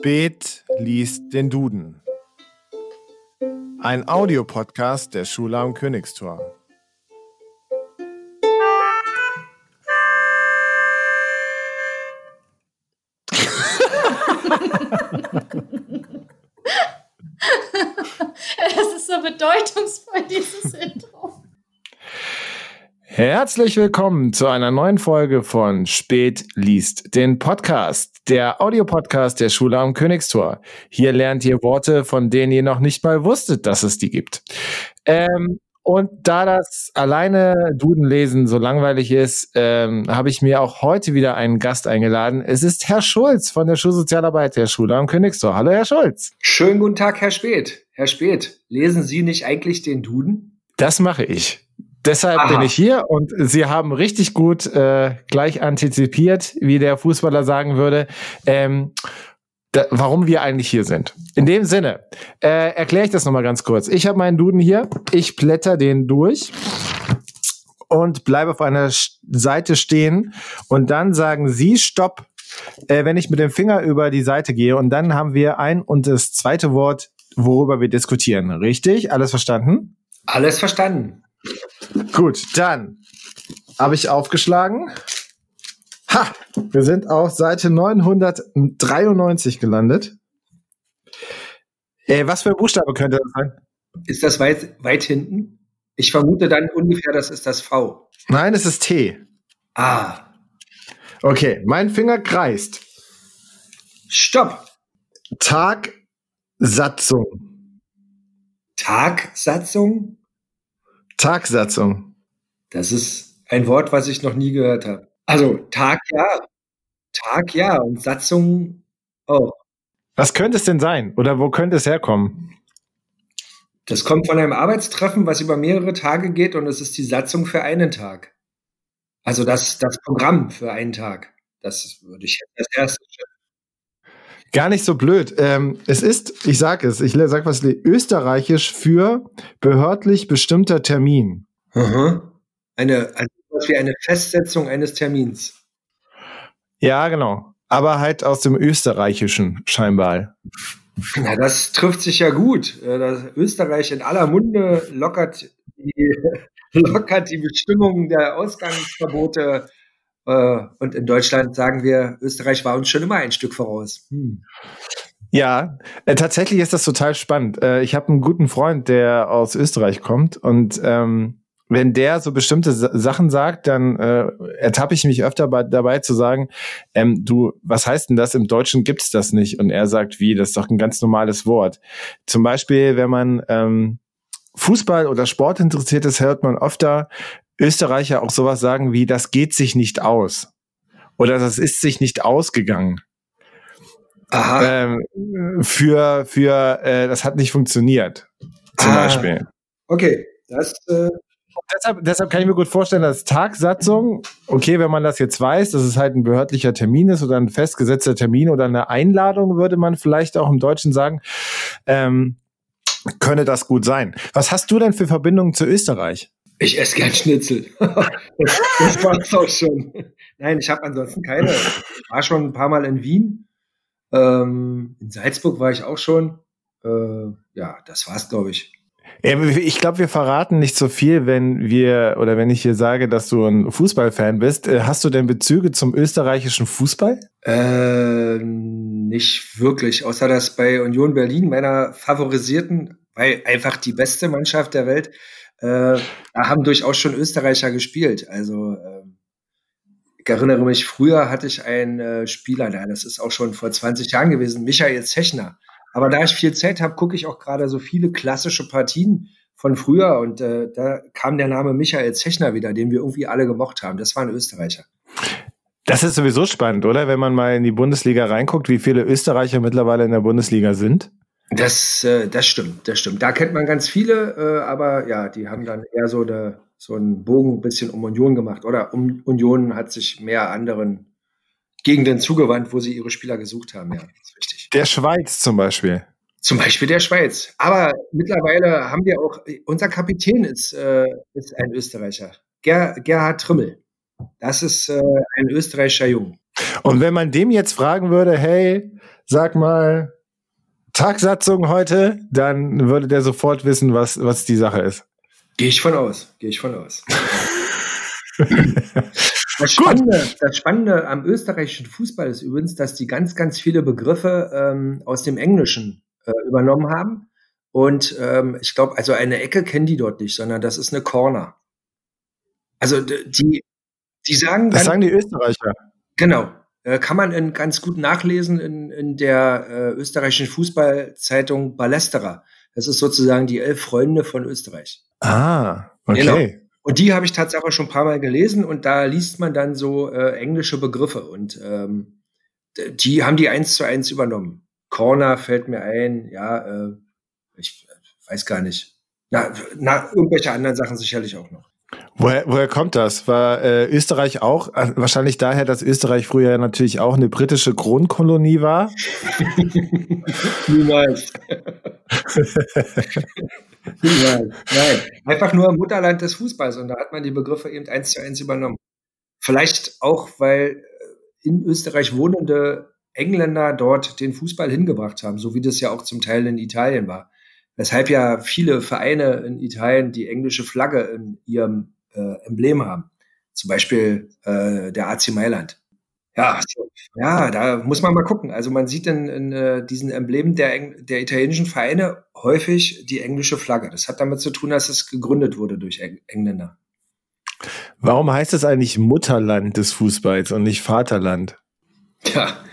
Spät liest den Duden. Ein Audiopodcast der Schule am Königstor. Es ist so bedeutungsvoll, dieses Intro. Herzlich willkommen zu einer neuen Folge von Spät liest den Podcast, der Audiopodcast der Schule am Königstor. Hier lernt ihr Worte, von denen ihr noch nicht mal wusstet, dass es die gibt. Ähm, und da das alleine Duden lesen so langweilig ist, ähm, habe ich mir auch heute wieder einen Gast eingeladen. Es ist Herr Schulz von der Schulsozialarbeit der Schule am Königstor. Hallo, Herr Schulz. Schönen guten Tag, Herr Speth. Herr Speth, lesen Sie nicht eigentlich den Duden? Das mache ich. Deshalb Aha. bin ich hier und Sie haben richtig gut äh, gleich antizipiert, wie der Fußballer sagen würde, ähm, da, warum wir eigentlich hier sind. In dem Sinne äh, erkläre ich das nochmal ganz kurz. Ich habe meinen Duden hier, ich blätter den durch und bleibe auf einer Seite stehen und dann sagen Sie Stopp, äh, wenn ich mit dem Finger über die Seite gehe und dann haben wir ein und das zweite Wort, worüber wir diskutieren. Richtig? Alles verstanden? Alles verstanden. Gut, dann habe ich aufgeschlagen. Ha! Wir sind auf Seite 993 gelandet. Äh, was für ein Buchstabe könnte das sein? Ist das weit, weit hinten? Ich vermute dann ungefähr, das ist das V. Nein, es ist T. Ah, Okay, mein Finger kreist. stopp. Tagsatzung. Tagsatzung? Tagsatzung. Das ist ein Wort, was ich noch nie gehört habe. Also Tag ja. Tag ja und Satzung auch. Was könnte es denn sein? Oder wo könnte es herkommen? Das kommt von einem Arbeitstreffen, was über mehrere Tage geht und es ist die Satzung für einen Tag. Also das, das Programm für einen Tag. Das würde ich als erstes Gar nicht so blöd. Ähm, es ist, ich sag es, ich sag was österreichisch für behördlich bestimmter Termin. Mhm. Eine, also wie eine Festsetzung eines Termins. Ja, genau. Aber halt aus dem Österreichischen scheinbar. Na, das trifft sich ja gut. Äh, Das Österreich in aller Munde lockert die, lockert die Bestimmungen der Ausgangsverbote. Äh, Und in Deutschland sagen wir, Österreich war uns schon immer ein Stück voraus. Hm. Ja, äh, tatsächlich ist das total spannend. Äh, ich habe einen guten Freund, der aus Österreich kommt und ähm, wenn der so bestimmte Sa Sachen sagt, dann äh, ertappe ich mich öfter bei, dabei zu sagen, ähm, du, was heißt denn das? Im Deutschen gibt's das nicht. Und er sagt, wie, das ist doch ein ganz normales Wort. Zum Beispiel, wenn man ähm, Fußball oder Sport interessiert ist, hört man öfter Österreicher auch sowas sagen wie, das geht sich nicht aus. Oder das ist sich nicht ausgegangen Aha. ähm, für, für äh, das hat nicht funktioniert. Zum Ah. Beispiel. Okay, das äh, Deshalb, deshalb kann ich mir gut vorstellen, dass Tagsatzung, okay, wenn man das jetzt weiß, dass es halt ein behördlicher Termin ist oder ein festgesetzter Termin oder eine Einladung, würde man vielleicht auch im Deutschen sagen, ähm, könne das gut sein. Was hast du denn für Verbindungen zu Österreich? Ich esse gern Schnitzel. das, das war's auch schon. Nein, ich habe ansonsten keine. Ich war schon ein paar Mal in Wien. Ähm, in Salzburg war ich auch schon. Äh, ja, das war's, glaube ich. Ich glaube, wir verraten nicht so viel, wenn wir oder wenn ich hier sage, dass du ein Fußballfan bist. Äh, Hast du denn Bezüge zum österreichischen Fußball? Äh, nicht wirklich, außer dass bei Union Berlin, meiner favorisierten, weil einfach die beste Mannschaft der Welt, äh, da haben durchaus schon Österreicher gespielt. Also ähm, ich erinnere mich, früher hatte ich einen äh, Spieler, da, das ist auch schon vor 20 Jahren gewesen, Michael Zechner. Aber da ich viel Zeit habe, gucke ich auch gerade so viele klassische Partien von früher und äh, da kam der Name Michael Zechner wieder, den wir irgendwie alle gemocht haben. Das war ein Österreicher. Das ist sowieso spannend, oder? Wenn man mal in die Bundesliga reinguckt, wie viele Österreicher mittlerweile in der Bundesliga sind. Das, äh, das stimmt, das stimmt. Da kennt man ganz viele, äh, aber ja, die haben dann eher so, eine, so einen Bogen ein bisschen um Union gemacht. Oder um, Union hat sich mehr anderen Gegenden zugewandt, wo sie ihre Spieler gesucht haben. Ja, ist richtig. Der Schweiz zum Beispiel. Zum Beispiel der Schweiz. Aber mittlerweile haben wir auch, unser Kapitän ist, äh, ist ein Österreicher. Ger, Gerhard Trümmel. Das ist äh, ein österreichischer Jung. Und wenn man dem jetzt fragen würde, hey, sag mal, Tagsatzung heute, dann würde der sofort wissen, was, was die Sache ist. Gehe ich von aus. Gehe ich von aus. das, Spannende, das Spannende am österreichischen Fußball ist übrigens, dass die ganz, ganz viele Begriffe ähm, aus dem Englischen äh, übernommen haben. Und ähm, ich glaube, also eine Ecke kennen die dort nicht, sondern das ist eine Corner. Also die, die sagen. Das sagen die Österreicher. Genau. Äh, kann man in, ganz gut nachlesen in, in der äh, österreichischen Fußballzeitung Ballesterer. Das ist sozusagen die elf Freunde von Österreich. Ah, okay. Genau. Und die habe ich tatsächlich schon ein paar Mal gelesen und da liest man dann so äh, englische Begriffe und ähm, die haben die eins zu eins übernommen. Corner fällt mir ein, ja, äh, ich weiß gar nicht. Na, na, irgendwelche anderen Sachen sicherlich auch noch. Woher, woher kommt das? War äh, Österreich auch, äh, wahrscheinlich daher, dass Österreich früher natürlich auch eine britische Kronkolonie war? Niemals. Niemals. Nein, einfach nur Mutterland des Fußballs und da hat man die Begriffe eben eins zu eins übernommen. Vielleicht auch, weil äh, in Österreich wohnende Engländer dort den Fußball hingebracht haben, so wie das ja auch zum Teil in Italien war. Weshalb ja viele Vereine in Italien die englische Flagge in ihrem äh, Emblem haben. Zum Beispiel äh, der AC Mailand. Ja, ja, da muss man mal gucken. Also man sieht in, in uh, diesen Emblemen der, der italienischen Vereine häufig die englische Flagge. Das hat damit zu tun, dass es gegründet wurde durch Eng Engländer. Warum heißt es eigentlich Mutterland des Fußballs und nicht Vaterland? Ja,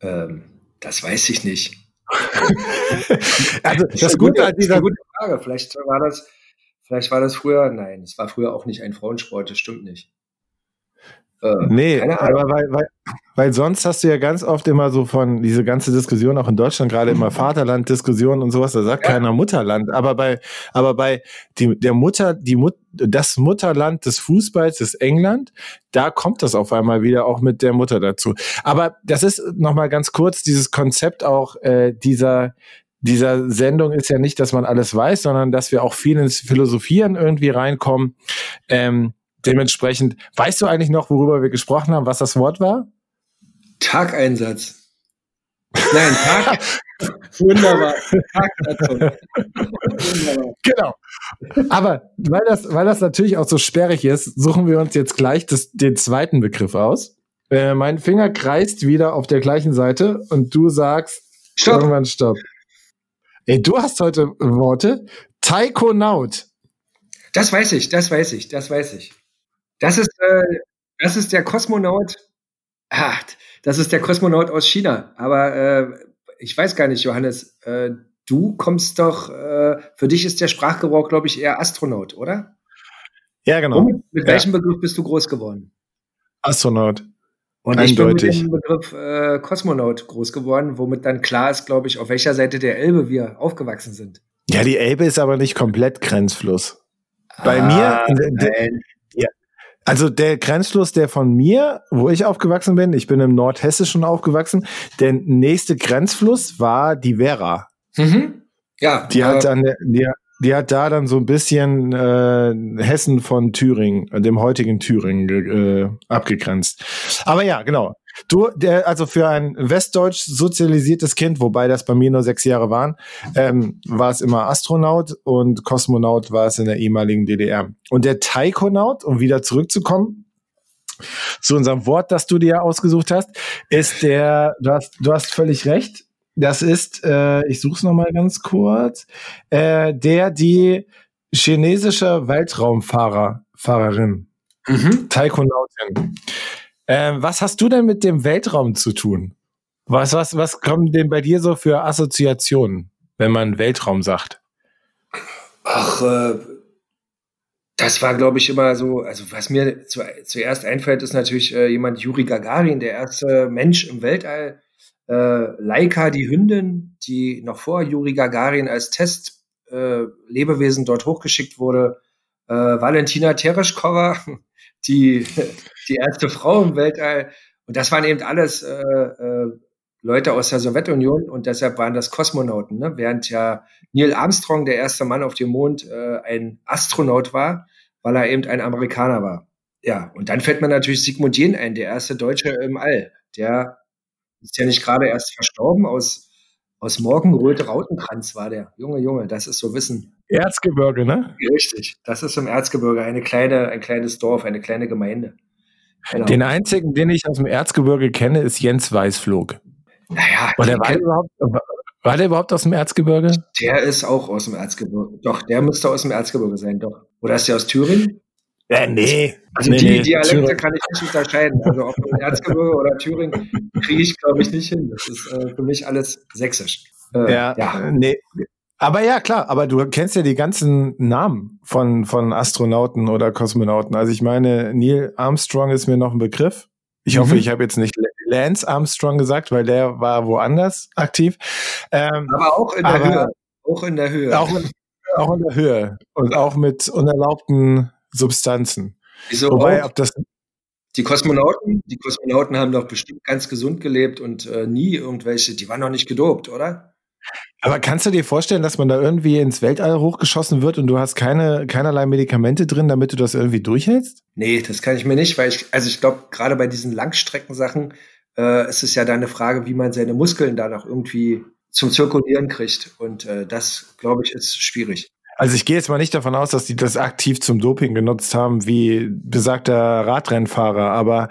ähm, das weiß ich nicht. also das, das Gute an dieser gute Frage. Vielleicht war das Vielleicht war das früher, nein, es war früher auch nicht ein Frauensport, das stimmt nicht. Äh, nee, aber weil, weil, weil sonst hast du ja ganz oft immer so von diese ganze Diskussion auch in Deutschland gerade immer Vaterland-Diskussionen und sowas, da sagt ja. keiner Mutterland, aber bei aber bei die, der Mutter die Mut, das Mutterland des Fußballs ist England, da kommt das auf einmal wieder auch mit der Mutter dazu. Aber das ist noch mal ganz kurz dieses Konzept auch äh, dieser dieser Sendung ist ja nicht, dass man alles weiß, sondern dass wir auch viel ins Philosophieren irgendwie reinkommen. Ähm, dementsprechend, weißt du eigentlich noch, worüber wir gesprochen haben, was das Wort war? Tageinsatz. Nein, Tag. Wunderbar. Wunderbar. Genau. Aber weil das, weil das natürlich auch so sperrig ist, suchen wir uns jetzt gleich das, den zweiten Begriff aus. Äh, mein Finger kreist wieder auf der gleichen Seite und du sagst Stopp. irgendwann Stopp. Ey, du hast heute Worte. Taikonaut. Das weiß ich, das weiß ich, das weiß ich. Das ist, äh, das ist der Kosmonaut. Ah, das ist der Kosmonaut aus China. Aber äh, ich weiß gar nicht, Johannes. Äh, du kommst doch, äh, für dich ist der Sprachgebrauch, glaube ich, eher Astronaut, oder? Ja, genau. Womit, mit ja. welchem Begriff bist du groß geworden? Astronaut. Und Eindeutig. ich bin mit dem Begriff äh, Kosmonaut groß geworden, womit dann klar ist, glaube ich, auf welcher Seite der Elbe wir aufgewachsen sind. Ja, die Elbe ist aber nicht komplett Grenzfluss. Bei ah, mir, nein. Also der Grenzfluss, der von mir, wo ich aufgewachsen bin, ich bin im Nordhessischen aufgewachsen, der nächste Grenzfluss war die Vera. Mhm. Ja. Die hat dann, die, die hat da dann so ein bisschen äh, Hessen von Thüringen, äh, dem heutigen Thüringen, äh, abgegrenzt. Aber ja, genau. Du, der, also für ein westdeutsch sozialisiertes Kind, wobei das bei mir nur sechs Jahre waren, ähm, war es immer Astronaut und Kosmonaut war es in der ehemaligen DDR. Und der Taikonaut, um wieder zurückzukommen, zu unserem Wort, das du dir ausgesucht hast, ist der, du hast, du hast völlig recht, das ist, äh, ich suche es nochmal ganz kurz, äh, der die chinesische Weltraumfahrer, Fahrerin, mhm. Taikonautin. Äh, was hast du denn mit dem Weltraum zu tun? Was, was, was kommen denn bei dir so für Assoziationen, wenn man Weltraum sagt? Ach, äh, das war, glaube ich, immer so, also was mir zu, zuerst einfällt, ist natürlich äh, jemand, Juri Gagarin, der erste Mensch im Weltall, äh, Laika, die Hündin, die noch vor Juri Gagarin als Test äh, dort hochgeschickt wurde, äh, Valentina Tereshkova, die, die erste Frau im Weltall. Und das waren eben alles äh, äh, Leute aus der Sowjetunion und deshalb waren das Kosmonauten, ne? während ja Neil Armstrong, der erste Mann auf dem Mond, äh, ein Astronaut war, weil er eben ein Amerikaner war. Ja, und dann fällt mir natürlich Sigmund Jähn ein, der erste Deutsche im All, der Ist ja nicht gerade erst verstorben. Aus, aus Morgenröte Rautenkranz war der. Junge, Junge, das ist so Wissen. Erzgebirge, ne? Richtig. Das ist im Erzgebirge eine kleine, ein kleines Dorf, eine kleine Gemeinde. Genau. Den einzigen, den ich aus dem Erzgebirge kenne, ist Jens Weißflog. Naja, war der, war, überhaupt, war der überhaupt aus dem Erzgebirge? Der ist auch aus dem Erzgebirge. Doch, der müsste aus dem Erzgebirge sein, doch. Oder ist der aus Thüringen? Ja, nee. Also nee, die nee. Dialekte Thüringen. kann ich nicht unterscheiden. Also ob Erzgebirge oder Thüringen kriege ich, glaube ich, nicht hin. Das ist äh, für mich alles sächsisch. Äh, Ja, ja, nee. Aber ja, klar, aber du kennst ja die ganzen Namen von, von Astronauten oder Kosmonauten. Also ich meine, Neil Armstrong ist mir noch ein Begriff. Ich hoffe, Mhm. ich habe jetzt nicht Lance Armstrong gesagt, weil der war woanders aktiv. Ähm, Aber auch in der Aber- Höhe. Auch in der Höhe. auch, in, auch in der Höhe und auch mit unerlaubten Substanzen. Wieso Wobei, auch? ob das Die Kosmonauten, die Kosmonauten haben doch bestimmt ganz gesund gelebt und äh, nie irgendwelche, die waren noch nicht gedopt, oder? Aber kannst du dir vorstellen, dass man da irgendwie ins Weltall hochgeschossen wird und du hast keine, keinerlei Medikamente drin, damit du das irgendwie durchhältst? Nee, das kann ich mir nicht, weil ich, also ich glaube, gerade bei diesen Langstreckensachen äh, ist es ja dann eine Frage, wie man seine Muskeln da noch irgendwie zum Zirkulieren kriegt. Und äh, das, glaube ich, ist schwierig. Also ich gehe jetzt mal nicht davon aus, dass die das aktiv zum Doping genutzt haben, wie besagter Radrennfahrer, aber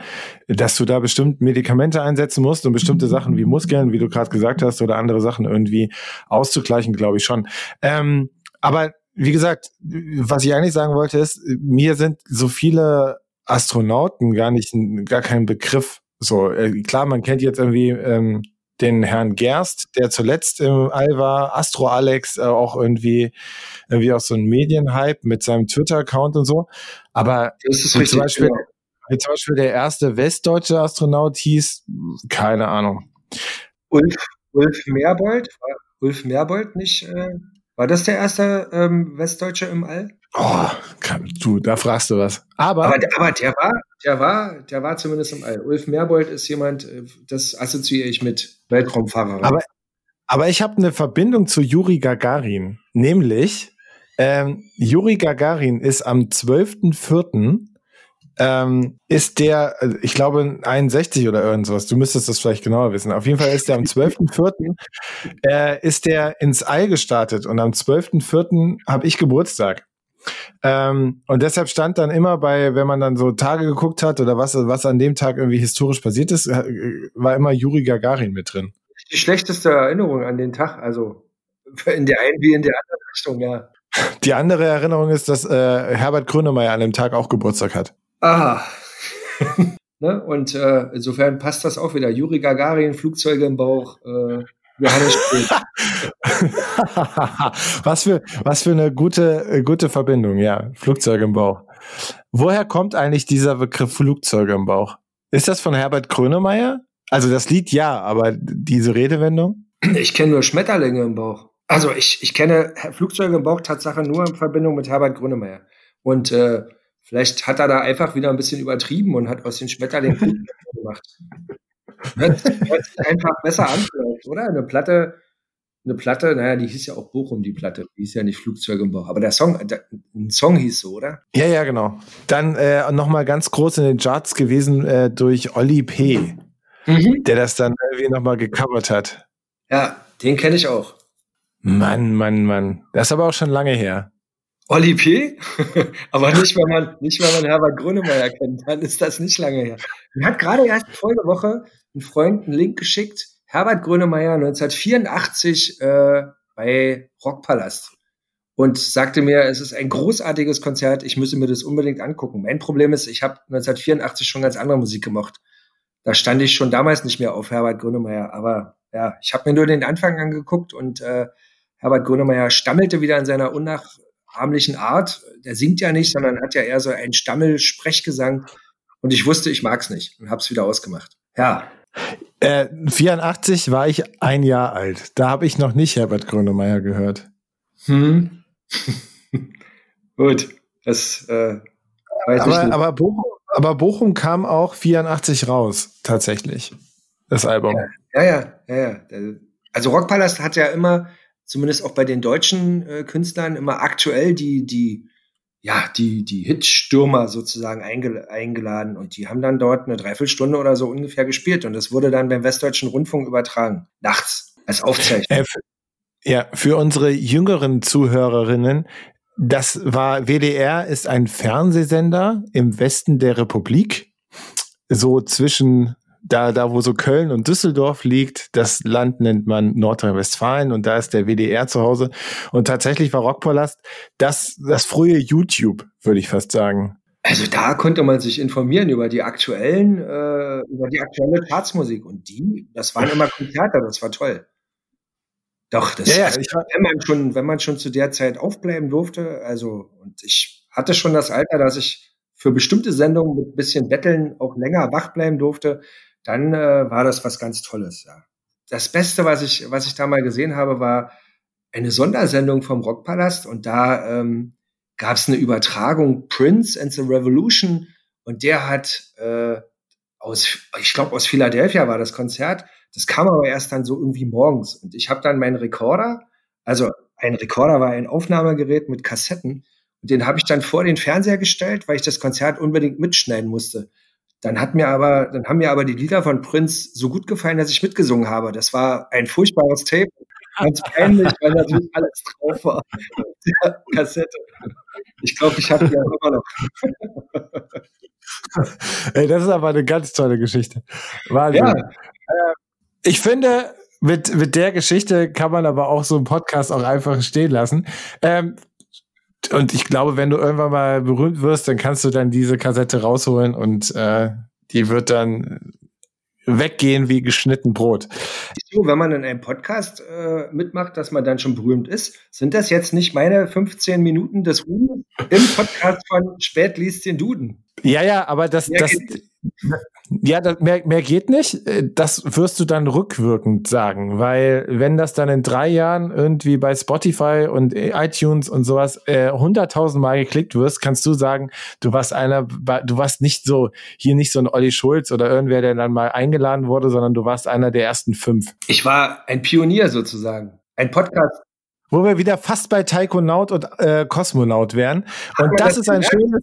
dass du da bestimmt Medikamente einsetzen musst, um bestimmte Sachen wie Muskeln, wie du gerade gesagt hast, oder andere Sachen irgendwie auszugleichen, glaube ich schon. Ähm, aber wie gesagt, was ich eigentlich sagen wollte ist, mir sind so viele Astronauten gar nicht, gar kein Begriff. So, äh, klar, man kennt jetzt irgendwie ähm, den Herrn Gerst, der zuletzt im All war, Astro Alex, äh, auch irgendwie, irgendwie auch so ein Medienhype mit seinem Twitter-Account und so. Aber Das ist wie richtig. zum, Beispiel, wie zum Beispiel der erste westdeutsche Astronaut hieß, keine Ahnung. Ulf, Ulf Merbold, war Ulf Merbold nicht, äh, war das der erste ähm, Westdeutsche im All? Oh, kann, du, da fragst du was. Aber, Aber, der- aber der war, der war, der war zumindest im All. Ulf Merbold ist jemand, äh, das assoziiere ich mit Weltraumfahrer. Aber- aber ich habe eine Verbindung zu Juri Gagarin. Nämlich, ähm, Juri Gagarin ist am 12.04. Ähm, ist der, äh, ich glaube, 61 oder irgendwas. Du müsstest das vielleicht genauer wissen. Auf jeden Fall ist der am 12.04. äh, ist der ins All gestartet und am 12.04. habe ich Geburtstag. Ähm, und deshalb stand dann immer bei, wenn man dann so Tage geguckt hat oder was, was an dem Tag irgendwie historisch passiert ist, äh, war immer Juri Gagarin mit drin. die schlechteste Erinnerung an den Tag, also in der einen wie in der anderen Richtung, ja. Die andere Erinnerung ist, dass äh, Herbert Grönemeyer an dem Tag auch Geburtstag hat. Aha. ne? Und äh, insofern passt das auch wieder. Juri Gagarin, Flugzeuge im Bauch, äh, Johannes was für was für eine gute äh, gute Verbindung, ja. Flugzeuge im Bauch. Woher kommt eigentlich dieser Begriff Flugzeuge im Bauch? Ist das von Herbert Grönemeyer? Also das Lied ja, aber diese Redewendung? Ich kenne nur Schmetterlinge im Bauch. Also ich, ich kenne Flugzeuge im Bauch Tatsache nur in Verbindung mit Herbert Grönemeyer. Und äh, vielleicht hat er da einfach wieder ein bisschen übertrieben und hat aus den Schmetterlingen gemacht. Hört, hört sich einfach besser an, oder? Eine Platte, eine Platte, naja, die hieß ja auch Bochum, die Platte. Die hieß ja nicht Flugzeuge im Bauch. Aber der Song, der, ein Song hieß so, oder? Ja, ja, genau. Dann äh, nochmal ganz groß in den Charts gewesen äh, durch Olli P., der das dann irgendwie nochmal gecovert hat. Ja, den kenne ich auch. Mann, Mann, Mann. Das ist aber auch schon lange her. Olli P. Aber nicht, wenn man, nicht, wenn man Herbert Grönemeyer kennt, dann ist das nicht lange her. Mir hat gerade erst Folgewoche ein Freund einen Link geschickt. Herbert Grönemeyer 1984 äh, bei Rockpalast und sagte mir, es ist ein großartiges Konzert, ich müsse mir das unbedingt angucken. Mein Problem ist, ich habe 1984 schon ganz andere Musik gemacht. Da stand ich schon damals nicht mehr auf Herbert Grönemeyer, aber ja, ich habe mir nur den Anfang angeguckt und äh, Herbert Grönemeyer stammelte wieder in seiner unnachahmlichen Art. Der singt ja nicht, sondern hat ja eher so einen Stammel-Sprechgesang. Und ich wusste, ich mag's nicht und hab's wieder ausgemacht. Ja, Äh, 84 war ich ein Jahr alt. Da habe ich noch nicht Herbert Grönemeyer gehört. hm. gut, das äh, weiß ich Aber, nicht. aber, Bochum, aber Bochum kam auch 84 raus, tatsächlich. Das Album. Ja, ja, ja, ja. Also Rockpalast hat ja immer, zumindest auch bei den deutschen äh, Künstlern, immer aktuell die, die, ja, die, die Hitstürmer sozusagen eingel eingeladen. Und die haben dann dort eine Dreiviertelstunde oder so ungefähr gespielt. Und das wurde dann beim Westdeutschen Rundfunk übertragen, nachts, als Aufzeichnung. Äh, ja, für unsere jüngeren Zuhörerinnen, das war WDR ist ein Fernsehsender im Westen der Republik, so zwischen da, da wo so Köln und Düsseldorf liegt, das Land nennt man Nordrhein-Westfalen und da ist der WDR zu Hause. Und tatsächlich war Rockpalast das, das frühe YouTube, würde ich fast sagen. Also da konnte man sich informieren über die aktuellen, äh, über die aktuelle Chartsmusik. Und die, das waren immer Konzerte, das war toll. Doch, das Ja, ja, also, war- wenn man schon, wenn man schon zu der Zeit aufbleiben durfte, also und ich hatte schon das Alter, dass ich für bestimmte Sendungen mit ein bisschen Betteln auch länger wach bleiben durfte, dann äh, war das was ganz Tolles, ja. Das Beste, was ich, was ich da mal gesehen habe, war eine Sondersendung vom Rockpalast und da ähm, gab es eine Übertragung Prince and the Revolution und der hat äh, aus, ich glaube aus Philadelphia war das Konzert. Das kam aber erst dann so irgendwie morgens und ich habe dann meinen Rekorder, also ein Rekorder war ein Aufnahmegerät mit Kassetten und den habe ich dann vor den Fernseher gestellt, weil ich das Konzert unbedingt mitschneiden musste. Dann hat mir aber, dann haben mir aber die Lieder von Prince so gut gefallen, dass ich mitgesungen habe. Das war ein furchtbares Tape, ganz peinlich, weil natürlich alles drauf war der Kassette. Ich glaube, ich habe die auch immer noch. Ey, das ist aber eine ganz tolle Geschichte. Wahnsinn. Ja, Ich finde, mit, mit der Geschichte kann man aber auch so einen Podcast auch einfach stehen lassen. Ähm, und ich glaube, wenn du irgendwann mal berühmt wirst, dann kannst du dann diese Kassette rausholen und äh, die wird dann weggehen wie geschnitten Brot. so, wenn man in einem Podcast äh, mitmacht, dass man dann schon berühmt ist, sind das jetzt nicht meine 15 Minuten des Ruhmes im Podcast von Spät liest den Duden? Ja, ja, aber das, Mehr das, ja, mehr, mehr geht nicht. Äh, Das wirst du dann rückwirkend sagen, weil wenn das dann in drei Jahren irgendwie bei Spotify und iTunes und sowas äh, hunderttausend Mal geklickt wirst, kannst du sagen, du warst einer, du warst nicht so, hier nicht so ein Olli Schulz oder irgendwer, der dann mal eingeladen wurde, sondern du warst einer der ersten fünf. Ich war ein Pionier sozusagen. Ein Podcast. Wo wir wieder fast bei Taikonaut und äh, Kosmonaut wären. Und das ist ein schönes,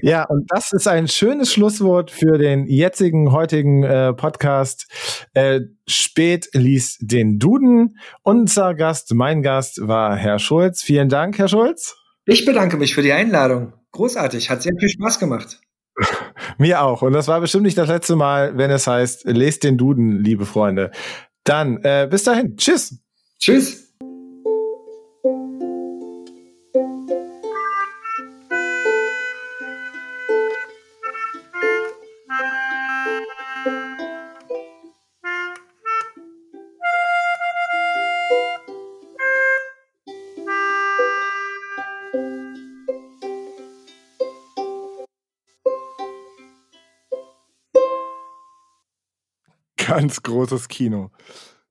ja, und das ist ein schönes Schlusswort für den jetzigen, heutigen äh, Podcast. Äh, Spät liest den Duden. Unser Gast, mein Gast war Herr Schulz. Vielen Dank, Herr Schulz. Ich bedanke mich für die Einladung. Großartig, hat sehr viel Spaß gemacht. Mir auch. Und das war bestimmt nicht das letzte Mal, wenn es heißt, lest den Duden, liebe Freunde. Dann, äh, bis dahin. Tschüss. Tschüss. Ganz großes Kino.